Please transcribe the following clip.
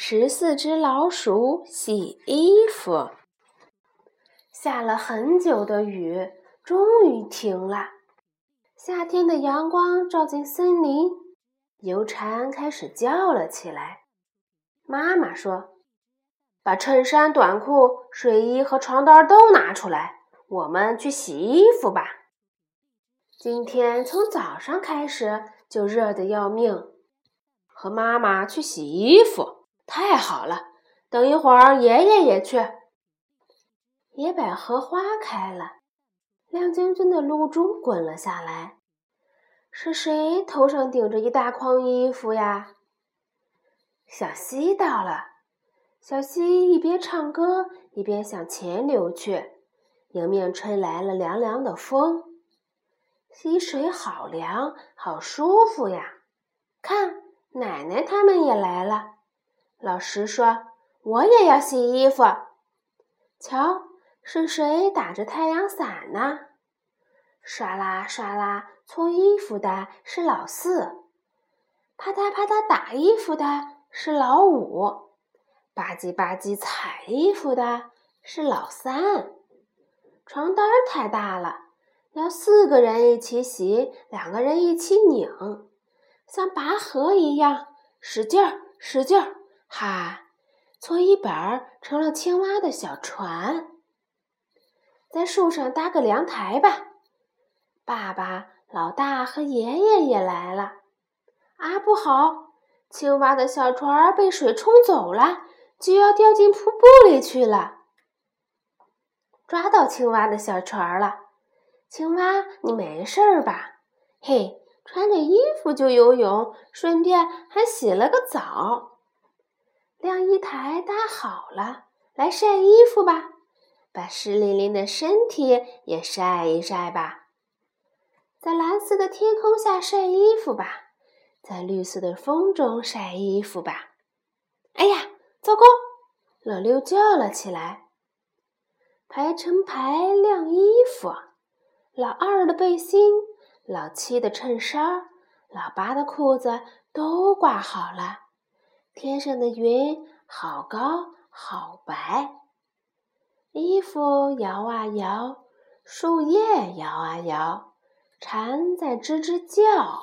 十四只老鼠洗衣服。下了很久的雨，终于停了。夏天的阳光照进森林，油蝉开始叫了起来。妈妈说：“把衬衫、短裤、睡衣和床单都拿出来，我们去洗衣服吧。”今天从早上开始就热得要命，和妈妈去洗衣服。太好了，等一会儿爷爷也去。野百合花开了，亮晶晶的露珠滚了下来。是谁头上顶着一大筐衣服呀？小溪到了，小溪一边唱歌一边向前流去，迎面吹来了凉凉的风。溪水好凉，好舒服呀！看，奶奶他们也来了。老师说：“我也要洗衣服。”瞧，是谁打着太阳伞呢？唰啦唰啦，搓衣服的是老四；啪嗒啪嗒，打衣服的是老五；吧唧吧唧，踩衣服的是老三。床单太大了，要四个人一起洗，两个人一起拧，像拔河一样，使劲儿，使劲儿。哈，搓衣板成了青蛙的小船，在树上搭个凉台吧。爸爸、老大和爷爷也来了。啊，不好！青蛙的小船被水冲走了，就要掉进瀑布里去了。抓到青蛙的小船了，青蛙，你没事儿吧？嘿，穿着衣服就游泳，顺便还洗了个澡。晾衣台搭好了，来晒衣服吧，把湿淋淋的身体也晒一晒吧。在蓝色的天空下晒衣服吧，在绿色的风中晒衣服吧。哎呀，糟糕！老六叫了起来。排成排晾衣服，老二的背心、老七的衬衫、老八的裤子都挂好了。天上的云好高好白，衣服摇啊摇，树叶摇啊摇，蝉在吱吱叫。